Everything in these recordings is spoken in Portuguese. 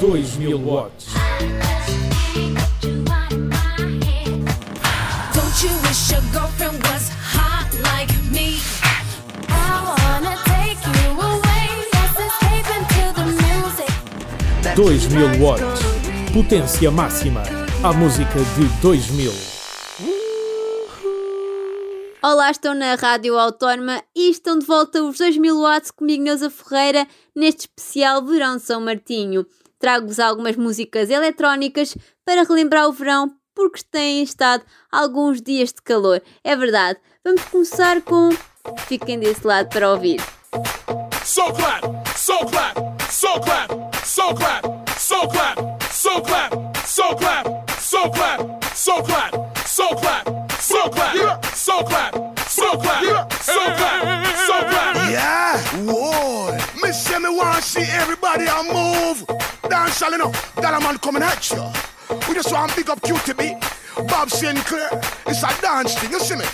2000 watts. Don't you wish your girlfriend was hot like me? I wanna take you away. Let's escape into the music. 2000 watts. Potência máxima. A música de 2000. Olá, estou na Rádio Autónoma e estão de volta os 2000 watts comigo, Neuza Ferreira, neste especial Verão de São Martinho. Trago-vos algumas músicas eletrónicas para relembrar o verão, porque têm estado alguns dias de calor. É verdade. Vamos começar com. Fiquem desse lado para ouvir. So clap, so clap, so clap, so clap, so clap, so clap, so clap, so clap, so clap, so clap, so clap, so clap, so clap, so clap, so clap. Yeah, whoa. Say me want see everybody a move. Dance all enough. That a man coming at you. We just want to big up QTB. Bob Sinclair. It's a dance thing, you see me?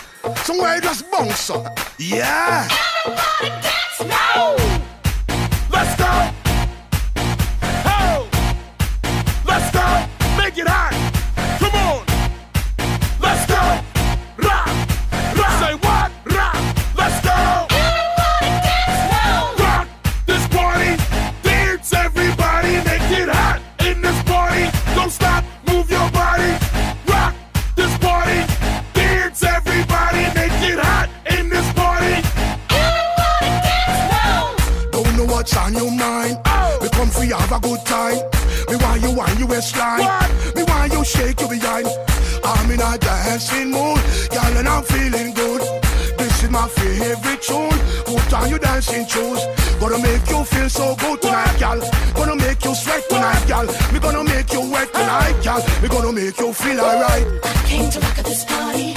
Somewhere you just bounce up. Yeah. Let's What's on your mind. We come for you have a good time. Me want you want you waistline. What? Me want you shake your behind. I'm in a dancing mood, girl, and I'm feeling good. This is my favorite tune. Put on your dancing shoes. Gonna make you feel so good tonight, girl. Gonna make you sweat tonight, girl. Me gonna make you wet tonight, girl. Me gonna make you feel alright. I Came to rock at this party,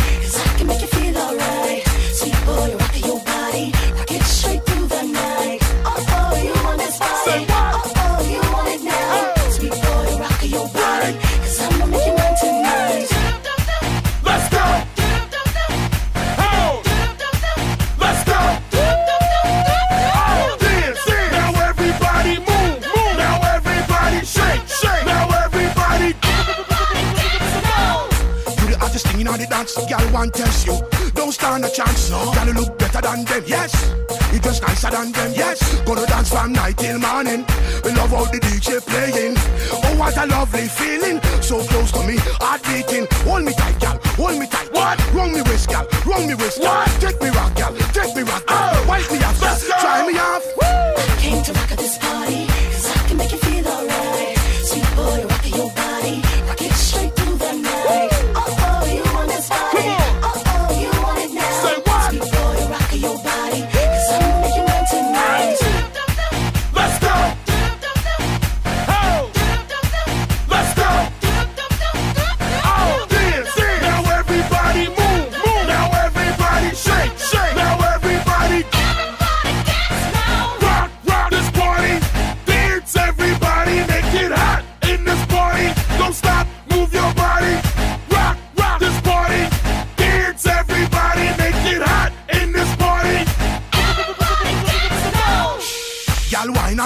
girl want to test you. Don't stand a chance, no. Girl, you look better than them, yes. You just nicer than them, yes. Gonna dance from night till morning. We love how the DJ playing. Oh, what a lovely feeling. So close to me, heart beating. Hold me tight, girl, hold me tight. What? Wrong me waist, girl, wrong me waist, girl. What? Take me rock, girl, take me rock, girl. Oh. Wipe me off, Let's try me off. Came to rock at this party, cause I can make you feel alright. Sweet boy, you're your body, rock it straight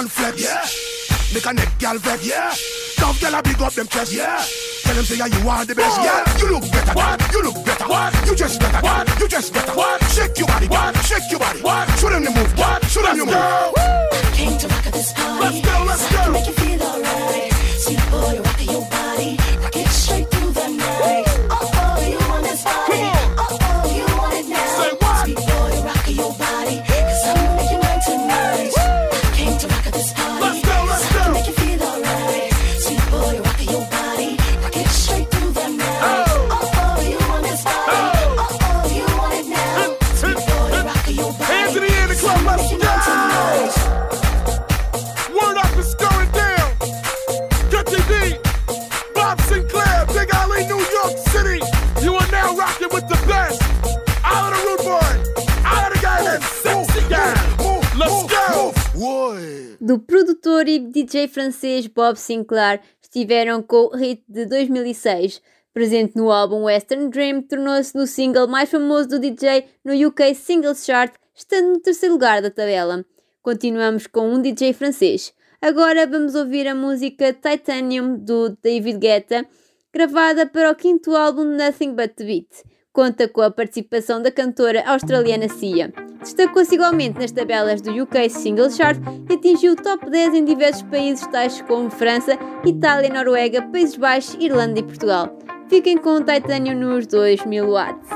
and flex. Yeah. Make a neck, girl, vex. Yeah. Tough girl, I big up them chest. Yeah. Tell them say yeah, you are the best. What? Yeah. You look better. What? You look better. What? You just better. What? You just better. What? Shake your body. What? Shake your body. What? Show them the move. What? Show them the Let's move. go. Came to rock at this party. Let's go, let's cause I can go. make you feel alright. Sweet boy, you're rocking your body, rock it straight do produtor e DJ francês Bob Sinclair estiveram com o hit de 2006. Presente no álbum Western Dream, tornou-se no single mais famoso do DJ no UK Singles Chart, estando no terceiro lugar da tabela. Continuamos com um DJ francês. Agora vamos ouvir a música Titanium do David Guetta, gravada para o quinto álbum Nothing But The Beat. Conta com a participação da cantora australiana Sia. Destacou-se igualmente nas tabelas do UK Single Chart e atingiu o top 10 em diversos países tais como França, Itália, Noruega, Países Baixos, Irlanda e Portugal. Fiquem com o Titanium nos 2000 watts.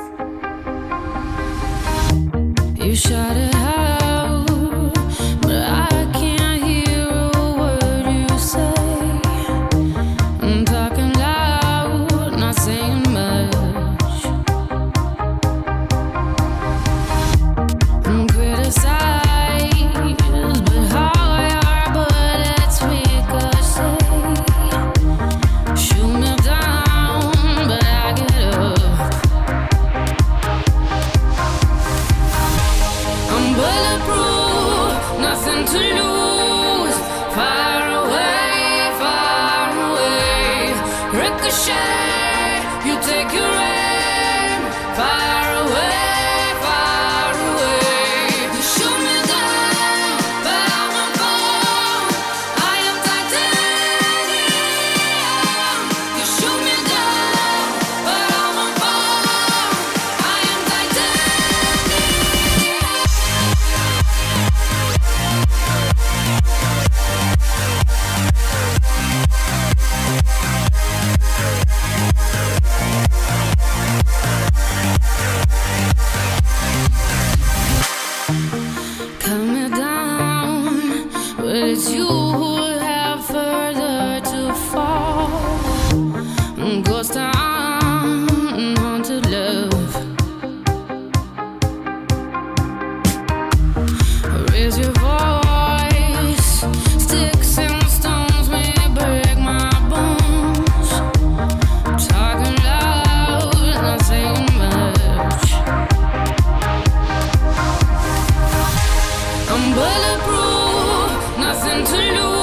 To lose.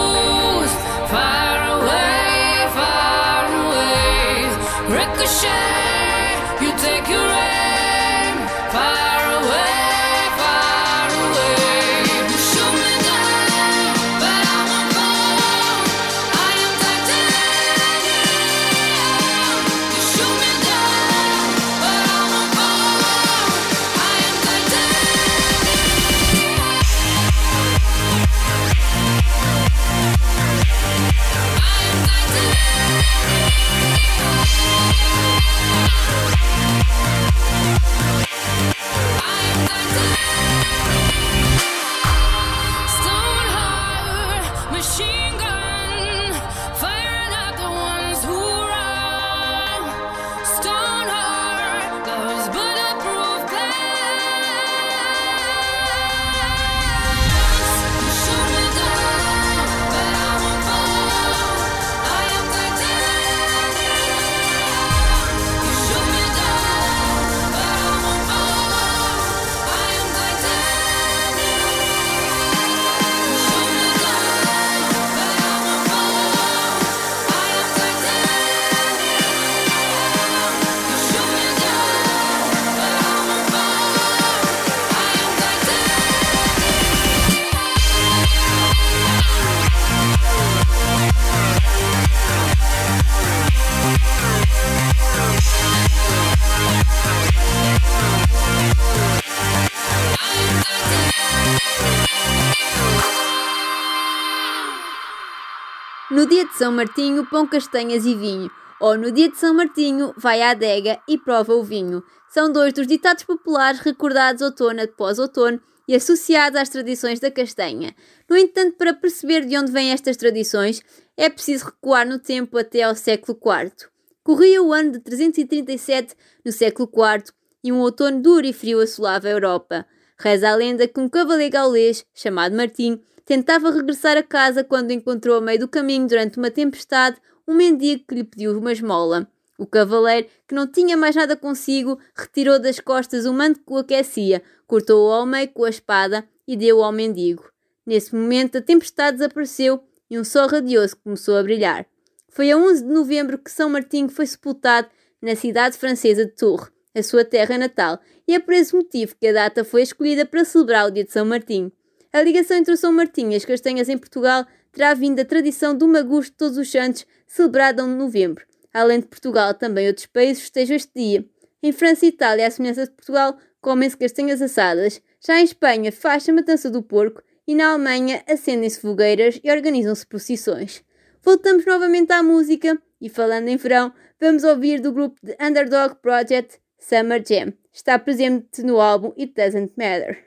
São Martinho, pão, castanhas e vinho. Ou no dia de São Martinho, vai à adega e prova o vinho. São dois dos ditados populares recordados outono após outono e associados às tradições da castanha. No entanto, para perceber de onde vêm estas tradições, é preciso recuar no tempo até ao século IV. Corria o ano de 337 no século IV e um outono duro e frio assolava a Europa. Reza a lenda que um cavaleiro gaulês, chamado Martim, tentava regressar a casa quando encontrou a meio do caminho, durante uma tempestade, um mendigo que lhe pediu uma esmola. O cavaleiro, que não tinha mais nada consigo, retirou das costas o manto que o aquecia, cortou-o ao meio com a espada e deu-o ao mendigo. Nesse momento, a tempestade desapareceu e um sol radioso começou a brilhar. Foi a 11 de novembro que São Martinho foi sepultado na cidade francesa de Tours, a sua terra natal, e é por esse motivo que a data foi escolhida para celebrar o dia de São Martinho. A ligação entre o São Martinho e as castanhas em Portugal terá vindo da tradição do Magusto de Todos os Santos, celebrada em novembro. Além de Portugal, também outros países festejam este dia. Em França e Itália, à semelhança de Portugal, comem-se castanhas assadas. Já em Espanha, faz-se a matança do porco e na Alemanha acendem-se fogueiras e organizam-se procissões. Voltamos novamente à música e falando em verão, vamos ouvir do grupo de Underdog Project Summer Jam. Está presente no álbum It Doesn't Matter.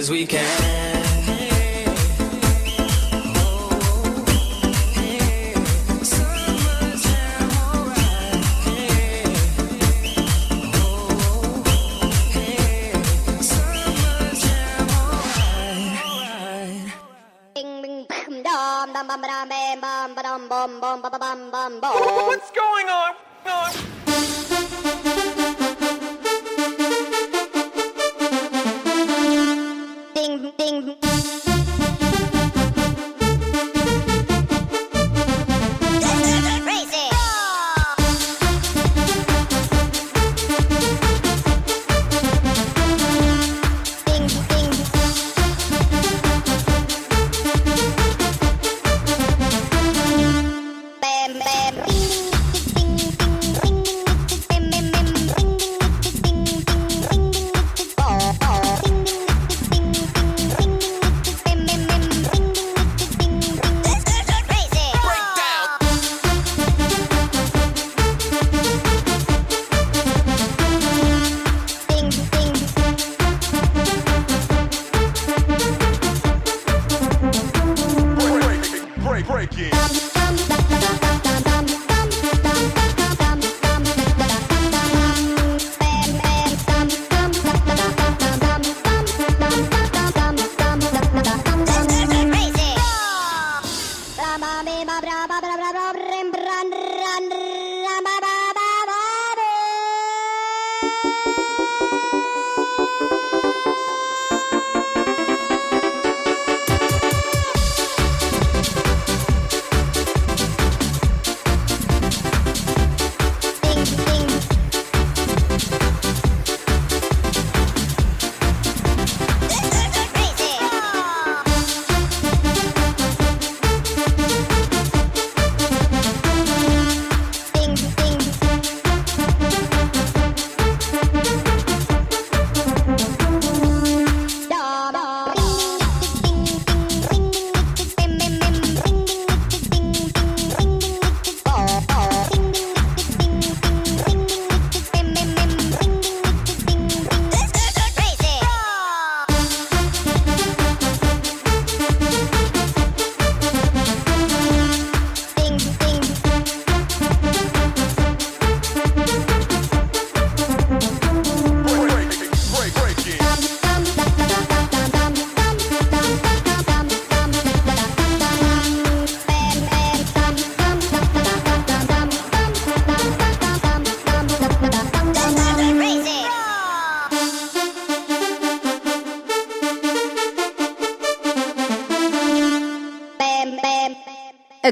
as we can. What's going on?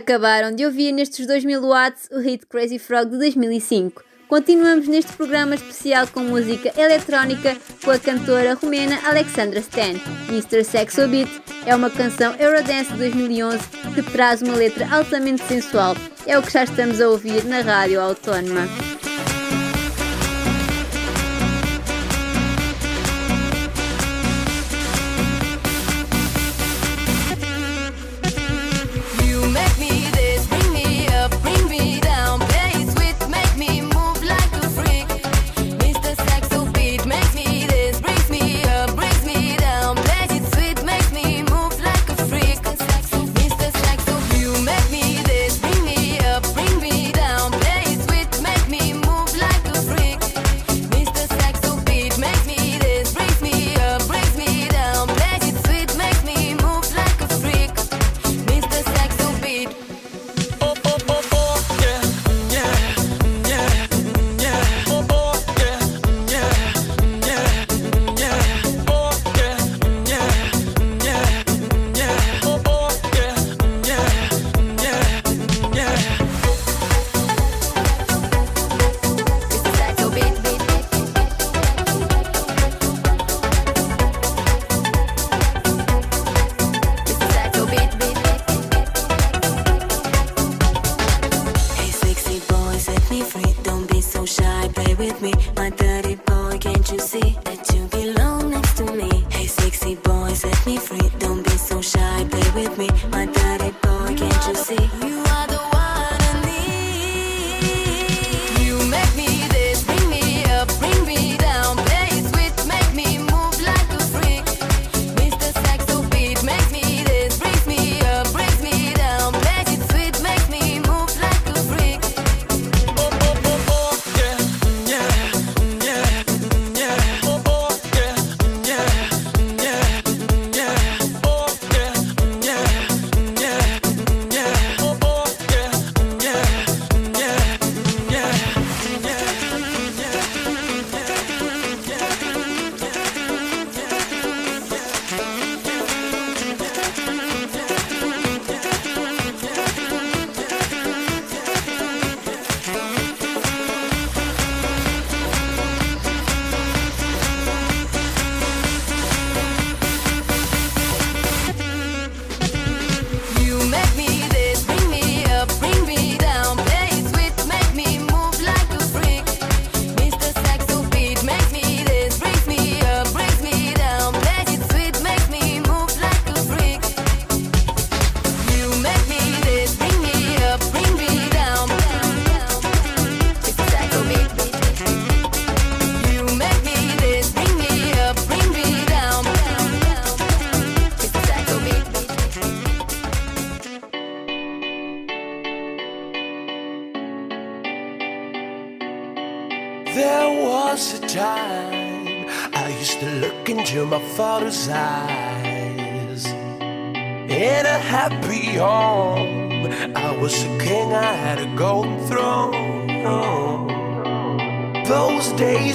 Acabaram de ouvir nestes 2000 watts o hit Crazy Frog de 2005. Continuamos neste programa especial com música eletrónica com a cantora rumena Alexandra Stan. Mr. Sexo Beat é uma canção Eurodance de 2011 que traz uma letra altamente sensual. É o que já estamos a ouvir na Rádio Autónoma.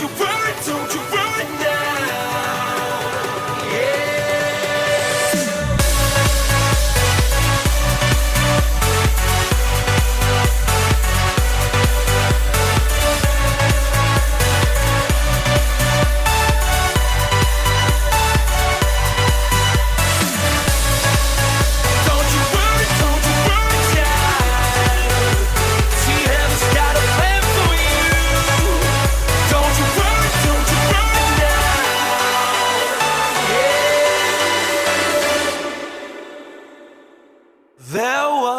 you feel?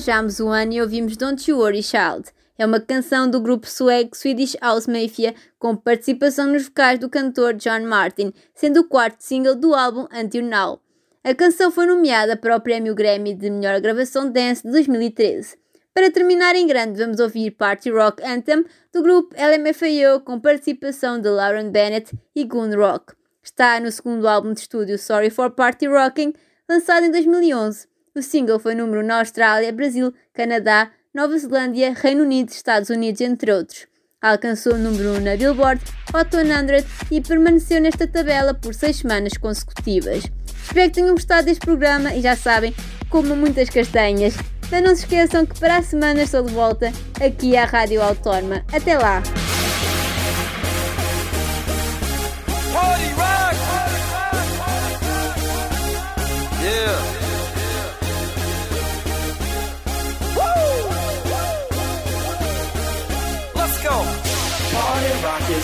Viajámos o ano e ouvimos Don't You Worry Child. É uma canção do grupo sueco Swedish House Mafia com participação nos vocais do cantor John Martin, sendo o quarto single do álbum Until Now. A canção foi nomeada para o Prémio Grammy de Melhor Gravação Dance de 2013. Para terminar em grande, vamos ouvir Party Rock Anthem do grupo LMFAO com participação de Lauren Bennett e Goon Rock. Está no segundo álbum de estúdio Sorry for Party Rocking, lançado em 2011. O single foi número na Austrália, Brasil, Canadá, Nova Zelândia, Reino Unido, Estados Unidos, entre outros. Alcançou o número 1 na Billboard Hot 100 e permaneceu nesta tabela por 6 semanas consecutivas. Espero que tenham gostado deste programa e já sabem, como muitas castanhas. Mas não se esqueçam que para a semana estou de volta aqui à Rádio Autónoma. Até lá!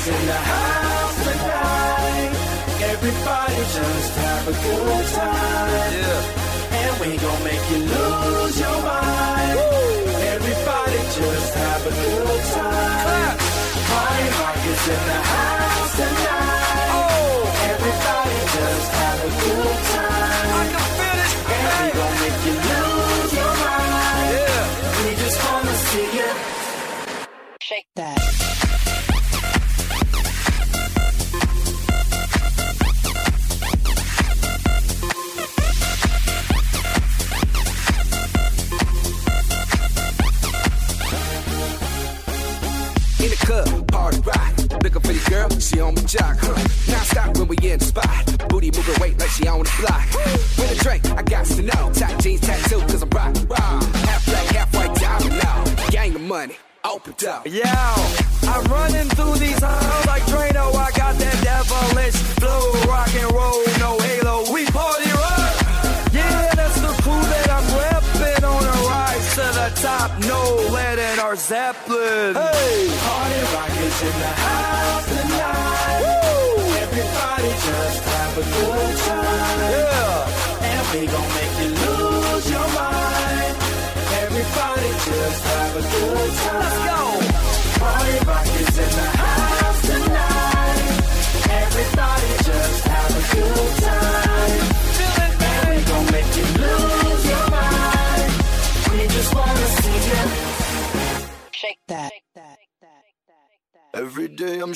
In the house tonight. Everybody just have a good time. Yeah. And we gon' make you lose your mind. Everybody just have a good time. Party rock is in the house tonight. Oh, Everybody just have a good time. Looking for your girl, she on my jock, huh? Now stop when we in the spot. Booty moving weight like she on the block. With a drink, I got to know. Tight jeans, tattoo, cause I'm rock, rock. Half black, half white, diamond now. Gang of money, open up. Yo, I'm running through these halls like Drano. I got that devilish flow, rock and roll, no halo. We party rock. Yeah, that's the crew the top. No lead in our Zeppelin. Hey, party rock is in the house tonight. Woo! Everybody just have a good time. Yeah, and we gon' make you lose your mind. Everybody just have a good time. Let's go. Party rock is in the house tonight. Everybody just have a good time.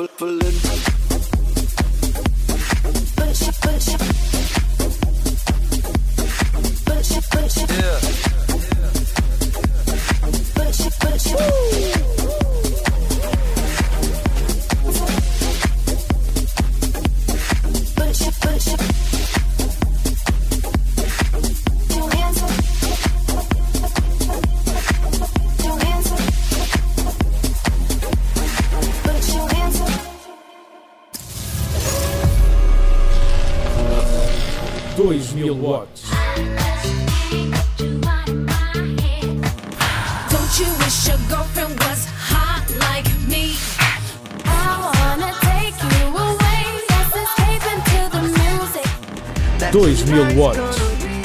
full, full